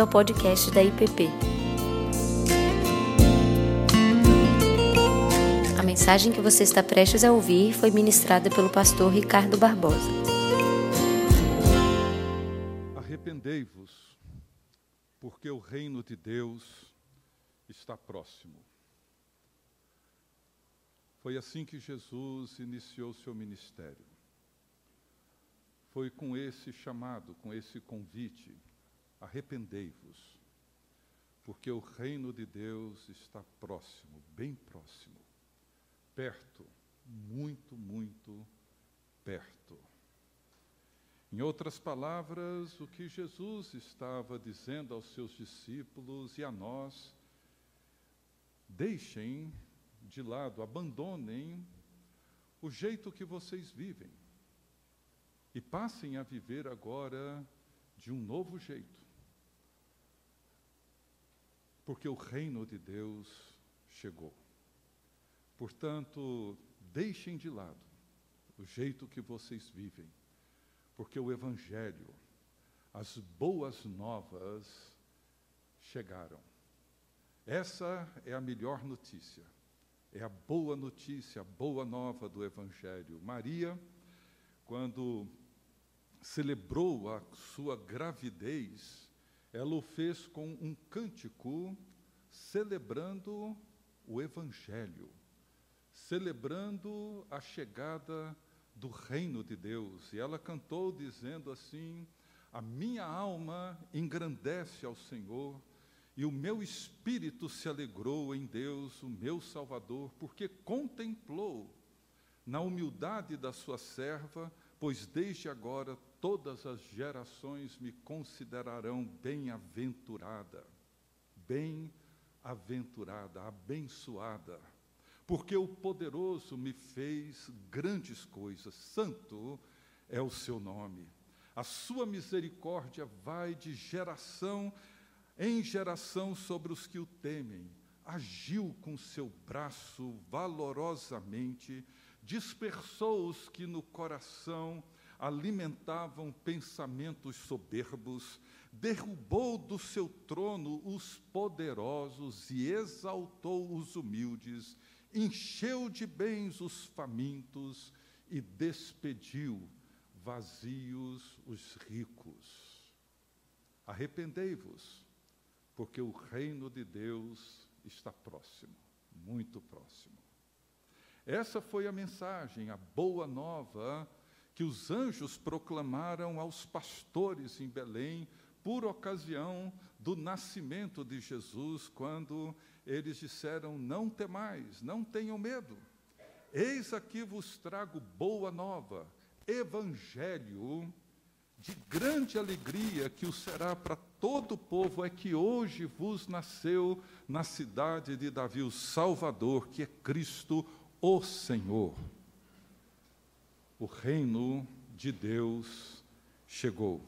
bem-vindo ao podcast da IPP. A mensagem que você está prestes a ouvir foi ministrada pelo pastor Ricardo Barbosa. Arrependei-vos, porque o reino de Deus está próximo. Foi assim que Jesus iniciou seu ministério. Foi com esse chamado, com esse convite arrependei-vos, porque o reino de Deus está próximo, bem próximo, perto, muito, muito perto. Em outras palavras, o que Jesus estava dizendo aos seus discípulos e a nós, deixem de lado, abandonem o jeito que vocês vivem e passem a viver agora de um novo jeito porque o reino de Deus chegou. Portanto, deixem de lado o jeito que vocês vivem, porque o Evangelho, as boas novas chegaram. Essa é a melhor notícia, é a boa notícia, a boa nova do Evangelho. Maria, quando celebrou a sua gravidez, ela o fez com um cântico celebrando o Evangelho, celebrando a chegada do reino de Deus. E ela cantou dizendo assim: A minha alma engrandece ao Senhor, e o meu espírito se alegrou em Deus, o meu Salvador, porque contemplou na humildade da sua serva, pois desde agora todas as gerações me considerarão bem-aventurada, bem-aventurada, abençoada, porque o poderoso me fez grandes coisas, santo é o seu nome. A sua misericórdia vai de geração em geração sobre os que o temem. Agiu com seu braço valorosamente, dispersou os que no coração alimentavam pensamentos soberbos, derrubou do seu trono os poderosos e exaltou os humildes, encheu de bens os famintos e despediu vazios os ricos. Arrependei-vos, porque o reino de Deus está próximo, muito próximo. Essa foi a mensagem, a boa nova que os anjos proclamaram aos pastores em Belém por ocasião do nascimento de Jesus, quando eles disseram: Não temais, não tenham medo. Eis aqui vos trago boa nova, evangelho de grande alegria que o será para todo o povo, é que hoje vos nasceu na cidade de Davi o Salvador, que é Cristo, o Senhor o reino de Deus chegou.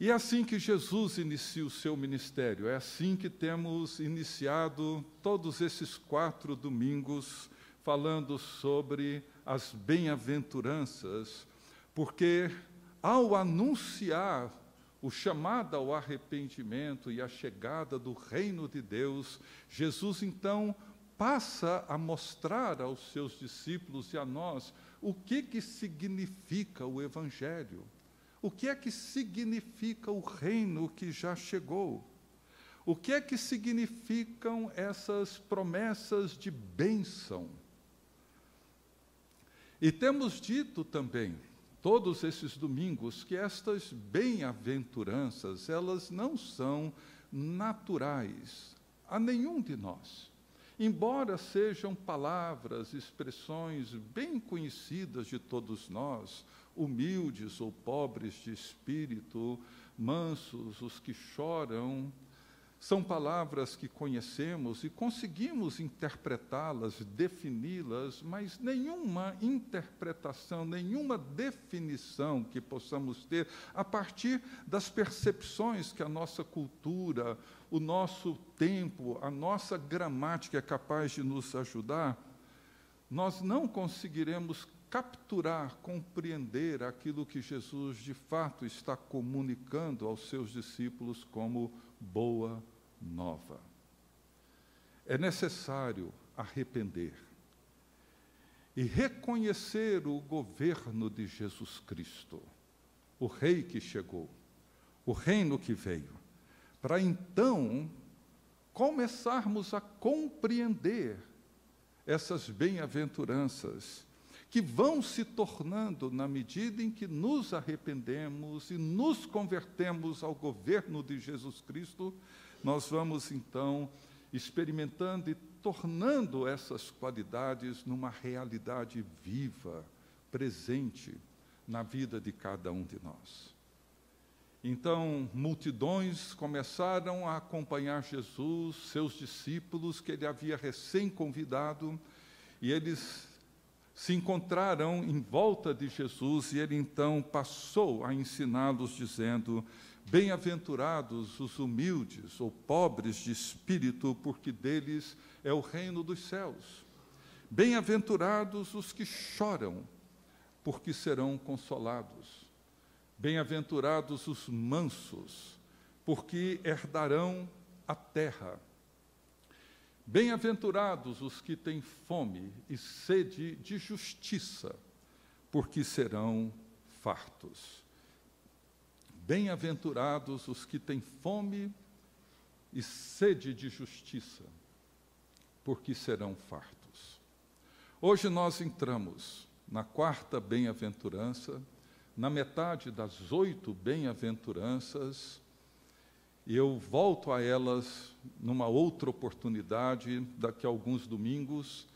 E é assim que Jesus inicia o seu ministério, é assim que temos iniciado todos esses quatro domingos falando sobre as bem-aventuranças, porque ao anunciar o chamado ao arrependimento e a chegada do reino de Deus, Jesus então passa a mostrar aos seus discípulos e a nós o que, que significa o Evangelho, o que é que significa o reino que já chegou, o que é que significam essas promessas de bênção. E temos dito também, todos esses domingos, que estas bem-aventuranças, elas não são naturais a nenhum de nós. Embora sejam palavras, expressões bem conhecidas de todos nós, humildes ou pobres de espírito, mansos, os que choram, são palavras que conhecemos e conseguimos interpretá-las, defini-las, mas nenhuma interpretação, nenhuma definição que possamos ter a partir das percepções que a nossa cultura, o nosso tempo, a nossa gramática é capaz de nos ajudar, nós não conseguiremos capturar, compreender aquilo que Jesus de fato está comunicando aos seus discípulos como boa nova. É necessário arrepender e reconhecer o governo de Jesus Cristo, o Rei que chegou, o reino que veio, para então começarmos a compreender essas bem-aventuranças que vão se tornando na medida em que nos arrependemos e nos convertemos ao governo de Jesus Cristo, nós vamos então experimentando e tornando essas qualidades numa realidade viva, presente na vida de cada um de nós. Então, multidões começaram a acompanhar Jesus, seus discípulos, que ele havia recém-convidado, e eles se encontraram em volta de Jesus, e ele então passou a ensiná-los, dizendo: Bem-aventurados os humildes ou pobres de espírito, porque deles é o reino dos céus. Bem-aventurados os que choram, porque serão consolados. Bem-aventurados os mansos, porque herdarão a terra. Bem-aventurados os que têm fome e sede de justiça, porque serão fartos. Bem-aventurados os que têm fome e sede de justiça, porque serão fartos. Hoje nós entramos na quarta bem-aventurança na metade das oito bem-aventuranças, e eu volto a elas numa outra oportunidade, daqui a alguns domingos.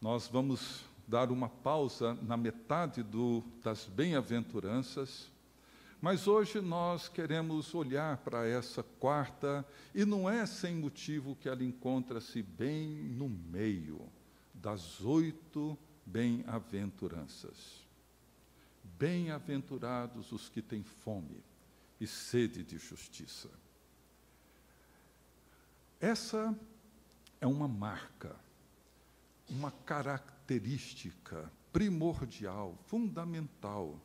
Nós vamos dar uma pausa na metade do, das bem-aventuranças, mas hoje nós queremos olhar para essa quarta, e não é sem motivo que ela encontra-se bem no meio das oito bem-aventuranças. Bem-aventurados os que têm fome e sede de justiça. Essa é uma marca, uma característica primordial, fundamental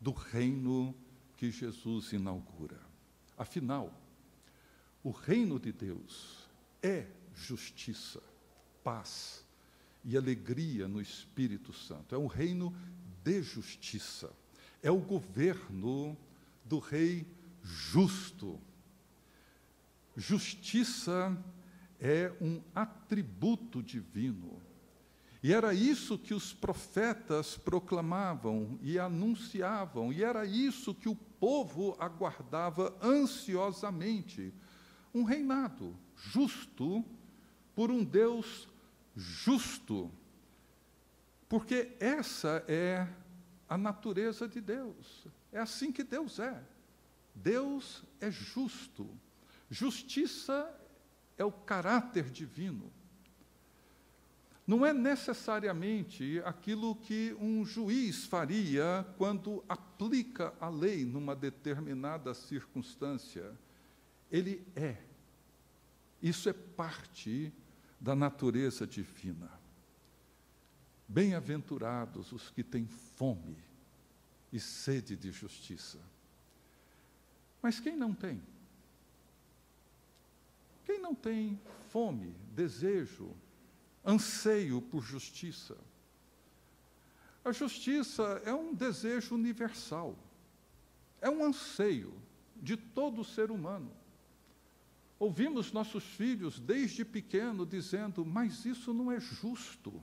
do reino que Jesus inaugura. Afinal, o reino de Deus é justiça, paz e alegria no Espírito Santo. É um reino de justiça. É o governo do rei justo. Justiça é um atributo divino. E era isso que os profetas proclamavam e anunciavam, e era isso que o povo aguardava ansiosamente: um reinado justo por um Deus justo. Porque essa é a natureza de Deus. É assim que Deus é. Deus é justo. Justiça é o caráter divino. Não é necessariamente aquilo que um juiz faria quando aplica a lei numa determinada circunstância. Ele é. Isso é parte da natureza divina. Bem-aventurados os que têm fome e sede de justiça. Mas quem não tem? Quem não tem fome, desejo, anseio por justiça? A justiça é um desejo universal, é um anseio de todo ser humano. Ouvimos nossos filhos desde pequeno dizendo: Mas isso não é justo.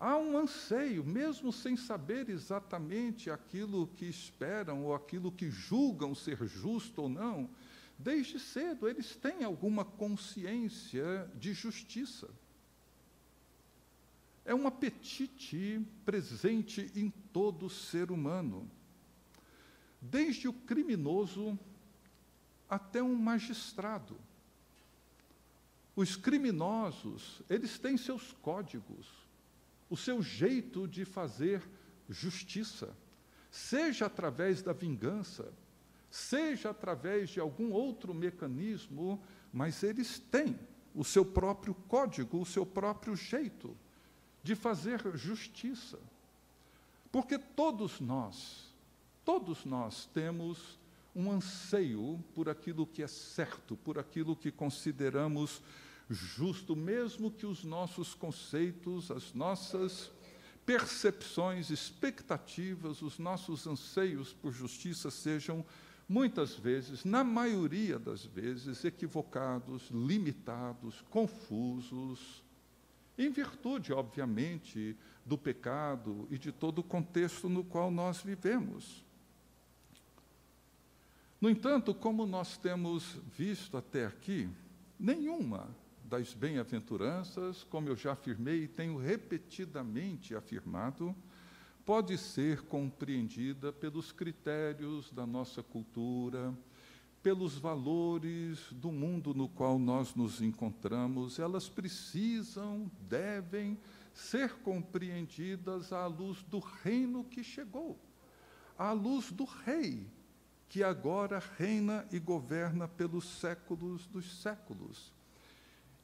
Há um anseio, mesmo sem saber exatamente aquilo que esperam ou aquilo que julgam ser justo ou não, desde cedo eles têm alguma consciência de justiça. É um apetite presente em todo ser humano, desde o criminoso até um magistrado. Os criminosos, eles têm seus códigos, o seu jeito de fazer justiça, seja através da vingança, seja através de algum outro mecanismo, mas eles têm o seu próprio código, o seu próprio jeito de fazer justiça. Porque todos nós, todos nós temos um anseio por aquilo que é certo, por aquilo que consideramos justo, mesmo que os nossos conceitos, as nossas percepções, expectativas, os nossos anseios por justiça sejam muitas vezes, na maioria das vezes, equivocados, limitados, confusos, em virtude, obviamente, do pecado e de todo o contexto no qual nós vivemos. No entanto, como nós temos visto até aqui, nenhuma das bem-aventuranças, como eu já afirmei e tenho repetidamente afirmado, pode ser compreendida pelos critérios da nossa cultura, pelos valores do mundo no qual nós nos encontramos, elas precisam, devem ser compreendidas à luz do reino que chegou, à luz do Rei, que agora reina e governa pelos séculos dos séculos.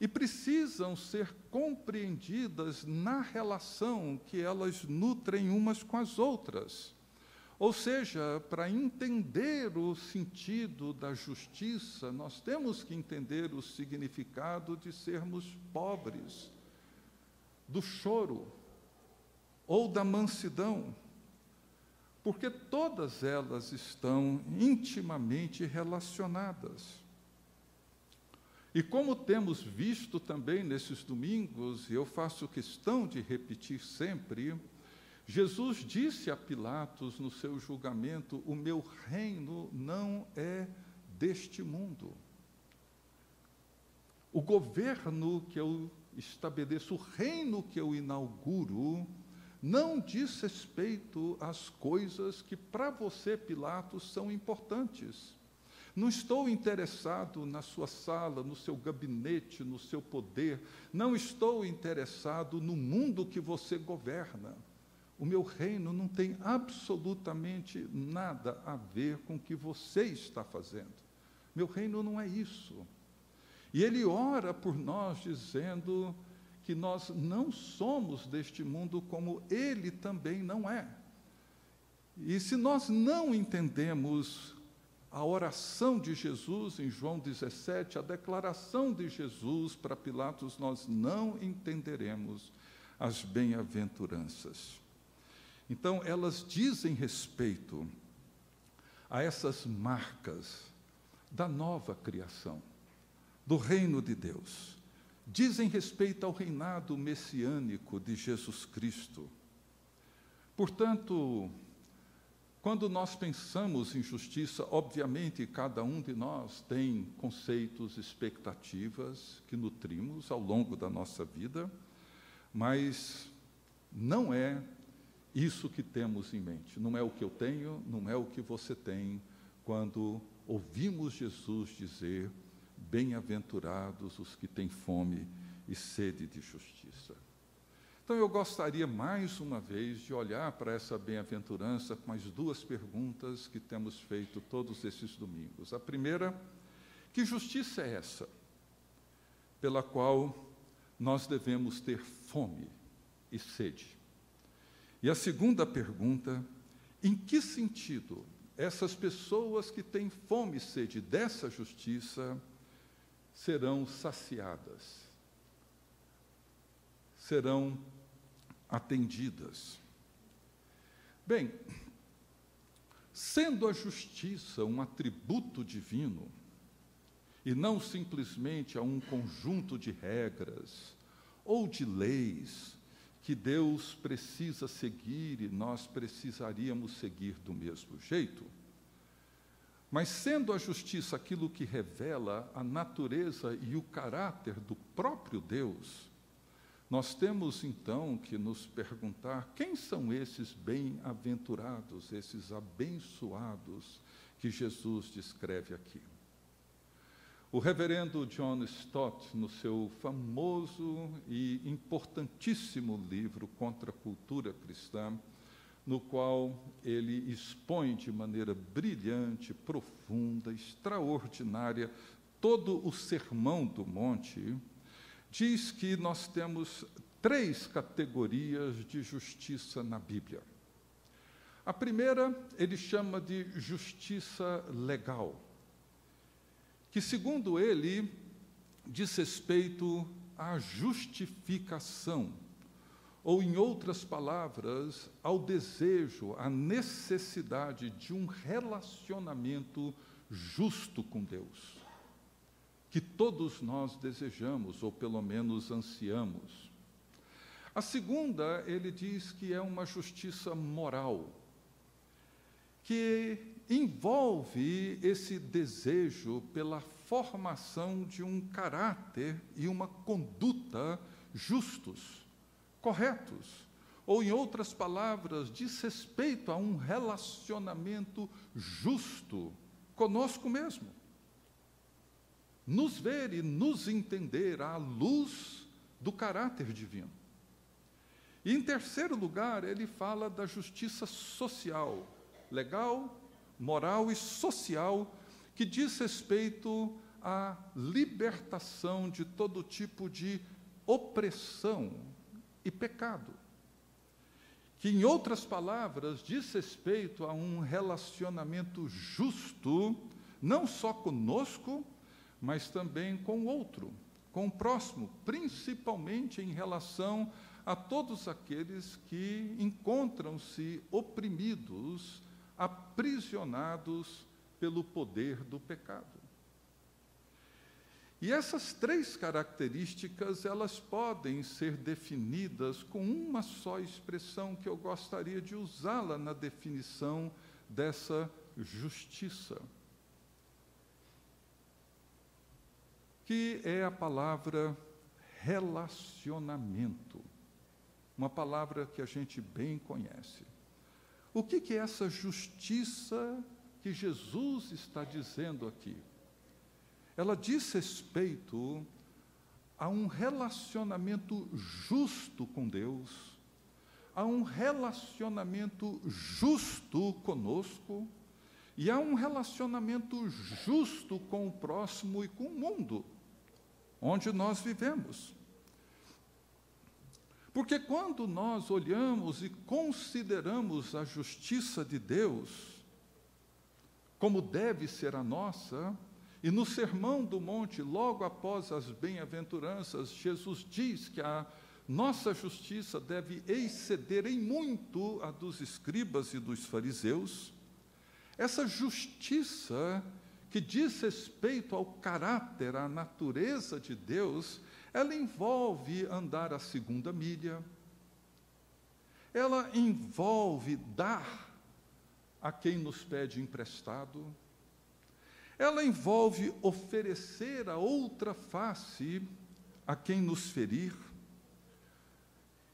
E precisam ser compreendidas na relação que elas nutrem umas com as outras. Ou seja, para entender o sentido da justiça, nós temos que entender o significado de sermos pobres, do choro ou da mansidão, porque todas elas estão intimamente relacionadas. E como temos visto também nesses domingos, e eu faço questão de repetir sempre, Jesus disse a Pilatos no seu julgamento: O meu reino não é deste mundo. O governo que eu estabeleço, o reino que eu inauguro, não diz respeito às coisas que para você, Pilatos, são importantes. Não estou interessado na sua sala, no seu gabinete, no seu poder. Não estou interessado no mundo que você governa. O meu reino não tem absolutamente nada a ver com o que você está fazendo. Meu reino não é isso. E ele ora por nós, dizendo que nós não somos deste mundo como ele também não é. E se nós não entendemos a oração de Jesus em João 17, a declaração de Jesus para Pilatos, nós não entenderemos as bem-aventuranças. Então, elas dizem respeito a essas marcas da nova criação, do reino de Deus. Dizem respeito ao reinado messiânico de Jesus Cristo. Portanto, quando nós pensamos em justiça, obviamente cada um de nós tem conceitos, expectativas que nutrimos ao longo da nossa vida, mas não é isso que temos em mente. Não é o que eu tenho, não é o que você tem, quando ouvimos Jesus dizer: Bem-aventurados os que têm fome e sede de justiça. Então eu gostaria mais uma vez de olhar para essa bem-aventurança com as duas perguntas que temos feito todos esses domingos. A primeira, que justiça é essa pela qual nós devemos ter fome e sede? E a segunda pergunta: em que sentido essas pessoas que têm fome e sede dessa justiça serão saciadas, serão atendidas? Bem, sendo a justiça um atributo divino, e não simplesmente a um conjunto de regras ou de leis que Deus precisa seguir e nós precisaríamos seguir do mesmo jeito. Mas sendo a justiça aquilo que revela a natureza e o caráter do próprio Deus, nós temos então que nos perguntar quem são esses bem-aventurados, esses abençoados que Jesus descreve aqui. O reverendo John Stott, no seu famoso e importantíssimo livro Contra a Cultura Cristã, no qual ele expõe de maneira brilhante, profunda, extraordinária todo o Sermão do Monte, diz que nós temos três categorias de justiça na Bíblia. A primeira ele chama de justiça legal, que, segundo ele, diz respeito à justificação, ou, em outras palavras, ao desejo, à necessidade de um relacionamento justo com Deus, que todos nós desejamos, ou pelo menos ansiamos. A segunda, ele diz que é uma justiça moral, que envolve esse desejo pela formação de um caráter e uma conduta justos, corretos, ou, em outras palavras, diz respeito a um relacionamento justo conosco mesmo. Nos ver e nos entender à luz do caráter divino. E, em terceiro lugar, ele fala da justiça social, legal, moral e social que diz respeito à libertação de todo tipo de opressão e pecado. Que, em outras palavras, diz respeito a um relacionamento justo, não só conosco, mas também com o outro, com o próximo, principalmente em relação a todos aqueles que encontram-se oprimidos aprisionados pelo poder do pecado. E essas três características, elas podem ser definidas com uma só expressão que eu gostaria de usá-la na definição dessa justiça. Que é a palavra relacionamento. Uma palavra que a gente bem conhece. O que, que é essa justiça que Jesus está dizendo aqui? Ela diz respeito a um relacionamento justo com Deus, a um relacionamento justo conosco e a um relacionamento justo com o próximo e com o mundo onde nós vivemos. Porque quando nós olhamos e consideramos a justiça de Deus, como deve ser a nossa, e no Sermão do Monte, logo após as bem-aventuranças, Jesus diz que a nossa justiça deve exceder em muito a dos escribas e dos fariseus. Essa justiça que diz respeito ao caráter, à natureza de Deus, ela envolve andar a segunda milha, ela envolve dar a quem nos pede emprestado, ela envolve oferecer a outra face a quem nos ferir.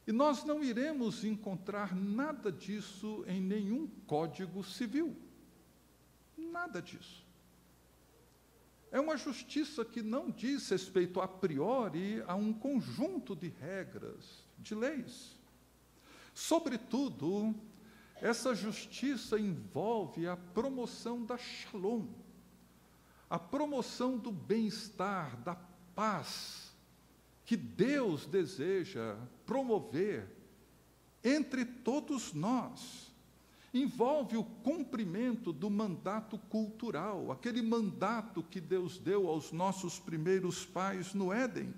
E nós não iremos encontrar nada disso em nenhum código civil. Nada disso. É uma justiça que não diz respeito a priori a um conjunto de regras, de leis. Sobretudo, essa justiça envolve a promoção da shalom, a promoção do bem-estar, da paz, que Deus deseja promover entre todos nós envolve o cumprimento do mandato cultural, aquele mandato que Deus deu aos nossos primeiros pais no Éden,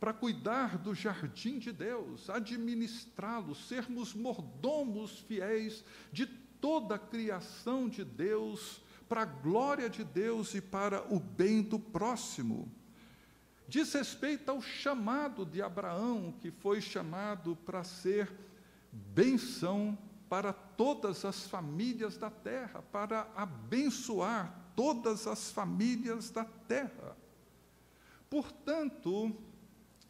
para cuidar do jardim de Deus, administrá-lo, sermos mordomos fiéis de toda a criação de Deus, para a glória de Deus e para o bem do próximo. Diz respeito ao chamado de Abraão, que foi chamado para ser benção para todas as famílias da terra, para abençoar todas as famílias da terra. Portanto,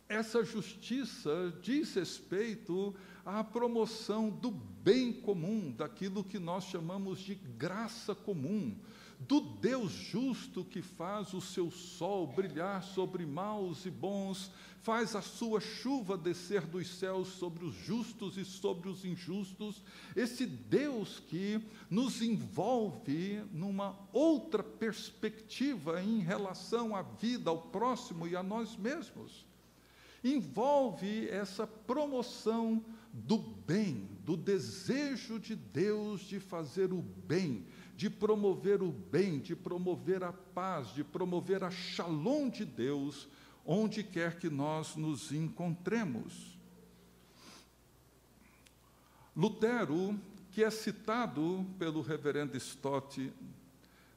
essa justiça diz respeito à promoção do bem comum, daquilo que nós chamamos de graça comum, do Deus justo que faz o seu sol brilhar sobre maus e bons, faz a sua chuva descer dos céus sobre os justos e sobre os injustos, esse Deus que nos envolve numa outra perspectiva em relação à vida, ao próximo e a nós mesmos. envolve essa promoção do bem, do desejo de Deus de fazer o bem, de promover o bem, de promover a paz, de promover a shalom de Deus, onde quer que nós nos encontremos. Lutero, que é citado pelo reverendo Stott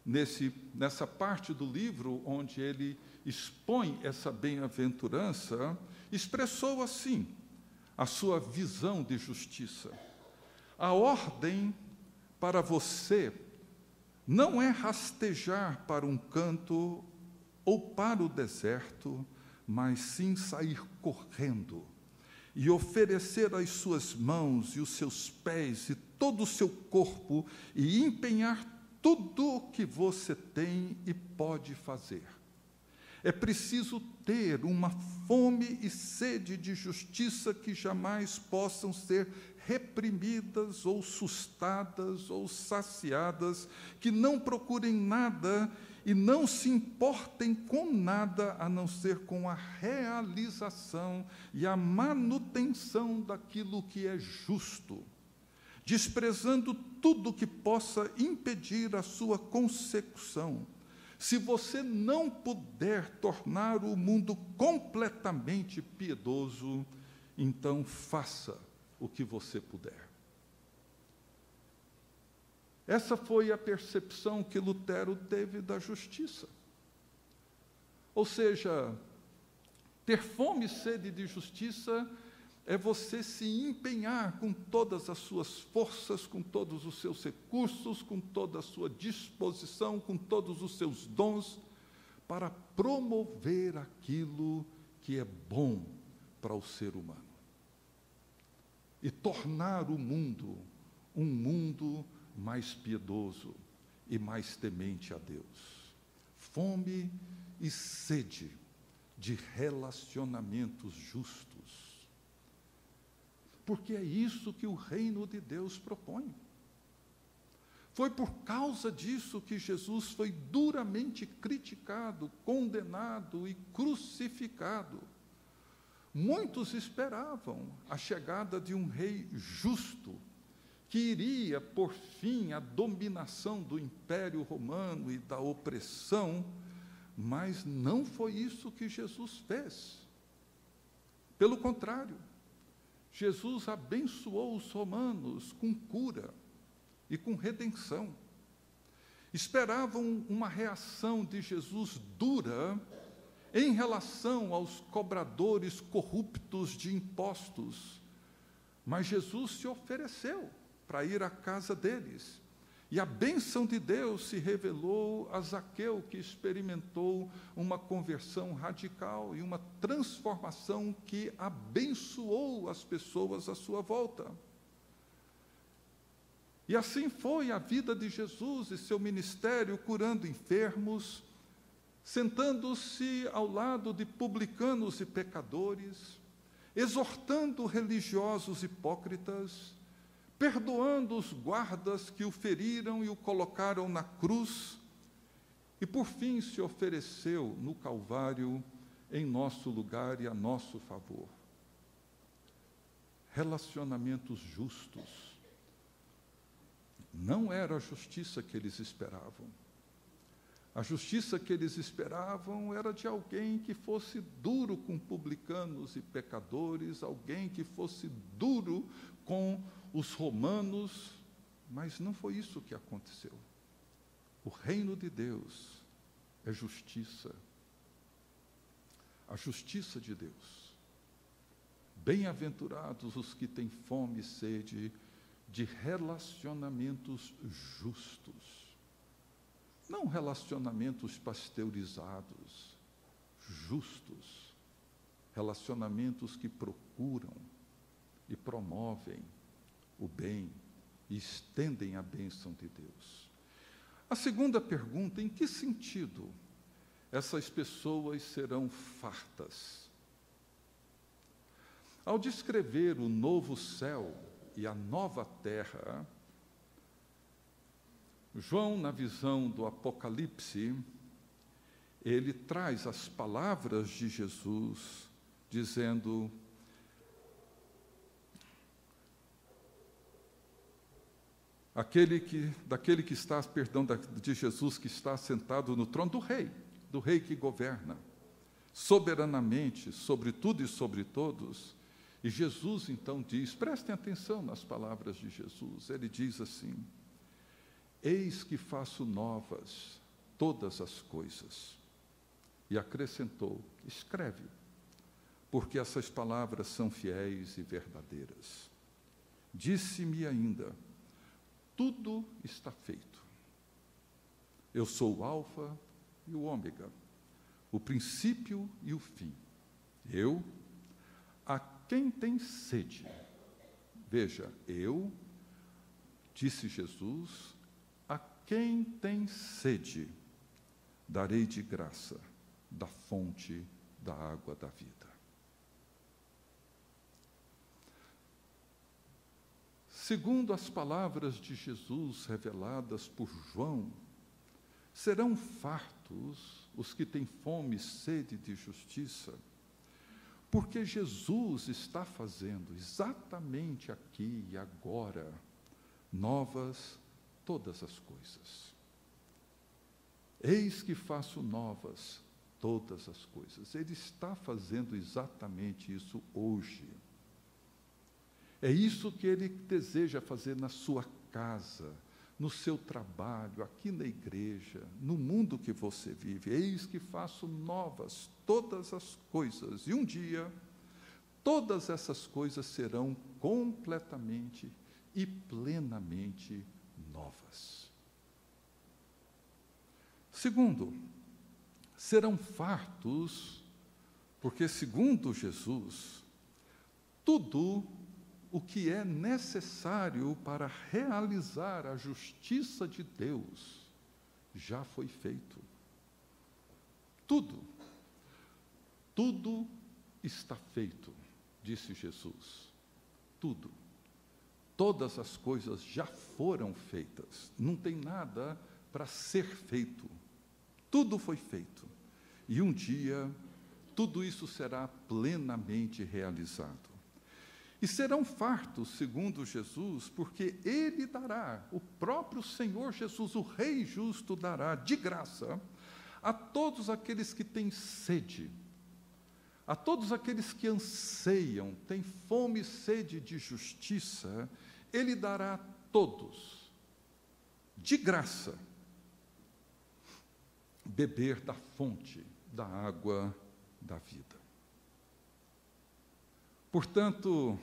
nesse, nessa parte do livro onde ele expõe essa bem-aventurança, expressou assim a sua visão de justiça. A ordem para você não é rastejar para um canto ou para o deserto, mas sim sair correndo e oferecer as suas mãos e os seus pés e todo o seu corpo e empenhar tudo o que você tem e pode fazer. É preciso ter uma fome e sede de justiça que jamais possam ser reprimidas ou sustadas ou saciadas, que não procurem nada e não se importem com nada a não ser com a realização e a manutenção daquilo que é justo, desprezando tudo que possa impedir a sua consecução. Se você não puder tornar o mundo completamente piedoso, então faça o que você puder. Essa foi a percepção que Lutero teve da justiça. Ou seja, ter fome e sede de justiça é você se empenhar com todas as suas forças, com todos os seus recursos, com toda a sua disposição, com todos os seus dons, para promover aquilo que é bom para o ser humano e tornar o mundo um mundo mais piedoso e mais temente a Deus. Fome e sede de relacionamentos justos. Porque é isso que o reino de Deus propõe. Foi por causa disso que Jesus foi duramente criticado, condenado e crucificado Muitos esperavam a chegada de um rei justo, que iria por fim à dominação do Império Romano e da opressão, mas não foi isso que Jesus fez. Pelo contrário, Jesus abençoou os romanos com cura e com redenção. Esperavam uma reação de Jesus dura em relação aos cobradores corruptos de impostos. Mas Jesus se ofereceu para ir à casa deles. E a bênção de Deus se revelou a Zaqueu, que experimentou uma conversão radical e uma transformação que abençoou as pessoas à sua volta. E assim foi a vida de Jesus e seu ministério, curando enfermos, sentando-se ao lado de publicanos e pecadores, exortando religiosos hipócritas, perdoando os guardas que o feriram e o colocaram na cruz, e por fim se ofereceu no Calvário em nosso lugar e a nosso favor. Relacionamentos justos. Não era a justiça que eles esperavam a justiça que eles esperavam era de alguém que fosse duro com publicanos e pecadores, alguém que fosse duro com os romanos, mas não foi isso que aconteceu. O reino de Deus é justiça. A justiça de Deus. Bem-aventurados os que têm fome e sede de relacionamentos justos não relacionamentos pasteurizados, justos, relacionamentos que procuram e promovem o bem e estendem a bênção de Deus. A segunda pergunta: em que sentido essas pessoas serão fartas? Ao descrever o novo céu e a nova terra, João, na visão do Apocalipse, ele traz as palavras de Jesus dizendo: aquele que, daquele que está, perdão, de Jesus que está sentado no trono do rei, do rei que governa soberanamente sobre tudo e sobre todos. E Jesus então diz: prestem atenção nas palavras de Jesus. Ele diz assim: Eis que faço novas todas as coisas. E acrescentou: escreve, porque essas palavras são fiéis e verdadeiras. Disse-me ainda: tudo está feito. Eu sou o Alfa e o Ômega, o princípio e o fim. Eu, a quem tem sede, veja, eu, disse Jesus, quem tem sede, darei de graça da fonte da água da vida. Segundo as palavras de Jesus reveladas por João, serão fartos os que têm fome e sede de justiça, porque Jesus está fazendo exatamente aqui e agora novas todas as coisas. Eis que faço novas todas as coisas. Ele está fazendo exatamente isso hoje. É isso que ele deseja fazer na sua casa, no seu trabalho, aqui na igreja, no mundo que você vive. Eis que faço novas todas as coisas. E um dia, todas essas coisas serão completamente e plenamente novas. Segundo, serão fartos, porque, segundo Jesus, tudo o que é necessário para realizar a justiça de Deus já foi feito. Tudo, tudo está feito, disse Jesus. Tudo. Todas as coisas já foram feitas. Não tem nada para ser feito. Tudo foi feito. E um dia, tudo isso será plenamente realizado. E serão fartos, segundo Jesus, porque Ele dará, o próprio Senhor Jesus, o Rei justo, dará de graça a todos aqueles que têm sede, a todos aqueles que anseiam, têm fome e sede de justiça, Ele dará a todos, de graça, beber da fonte da água da vida. Portanto,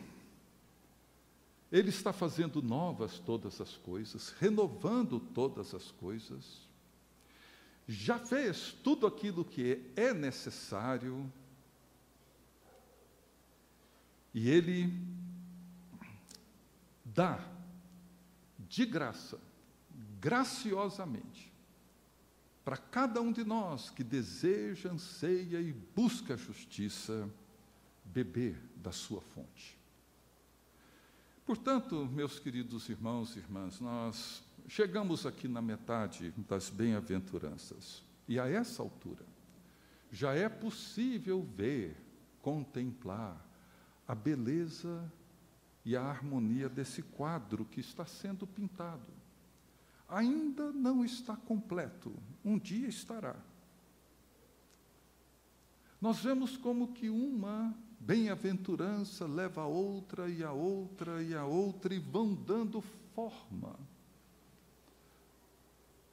Ele está fazendo novas todas as coisas, renovando todas as coisas, já fez tudo aquilo que é necessário, e Ele dá de graça, graciosamente, para cada um de nós que deseja, anseia e busca a justiça, beber da sua fonte. Portanto, meus queridos irmãos e irmãs, nós chegamos aqui na metade das bem-aventuranças, e a essa altura já é possível ver, contemplar a beleza e a harmonia desse quadro que está sendo pintado. Ainda não está completo, um dia estará. Nós vemos como que uma bem-aventurança leva a outra e a outra e a outra e vão dando forma.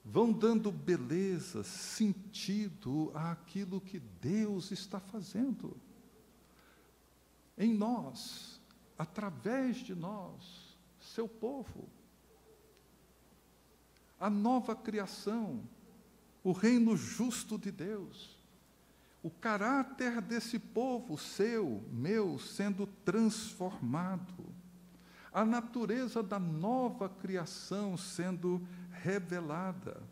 Vão dando beleza, sentido àquilo que Deus está fazendo. Em nós, através de nós, seu povo. A nova criação, o reino justo de Deus o caráter desse povo seu, meu, sendo transformado, a natureza da nova criação sendo revelada.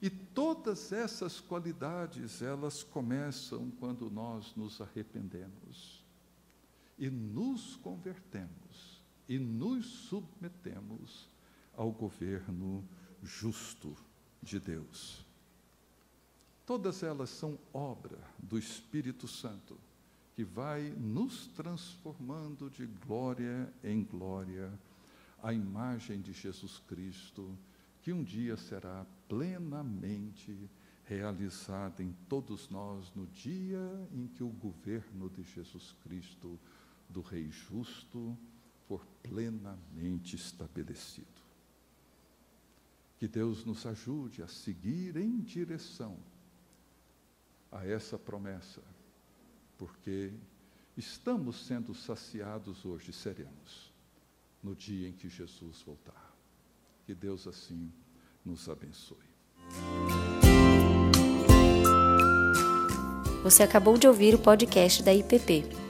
E todas essas qualidades, elas começam quando nós nos arrependemos e nos convertemos e nos submetemos ao governo justo de Deus. Todas elas são obra do Espírito Santo que vai nos transformando de glória em glória a imagem de Jesus Cristo, que um dia será plenamente realizada em todos nós no dia em que o governo de Jesus Cristo, do Rei Justo, for plenamente estabelecido. Que Deus nos ajude a seguir em direção a essa promessa, porque estamos sendo saciados hoje, seremos, no dia em que Jesus voltar. Que Deus assim nos abençoe. Você acabou de ouvir o podcast da IPP.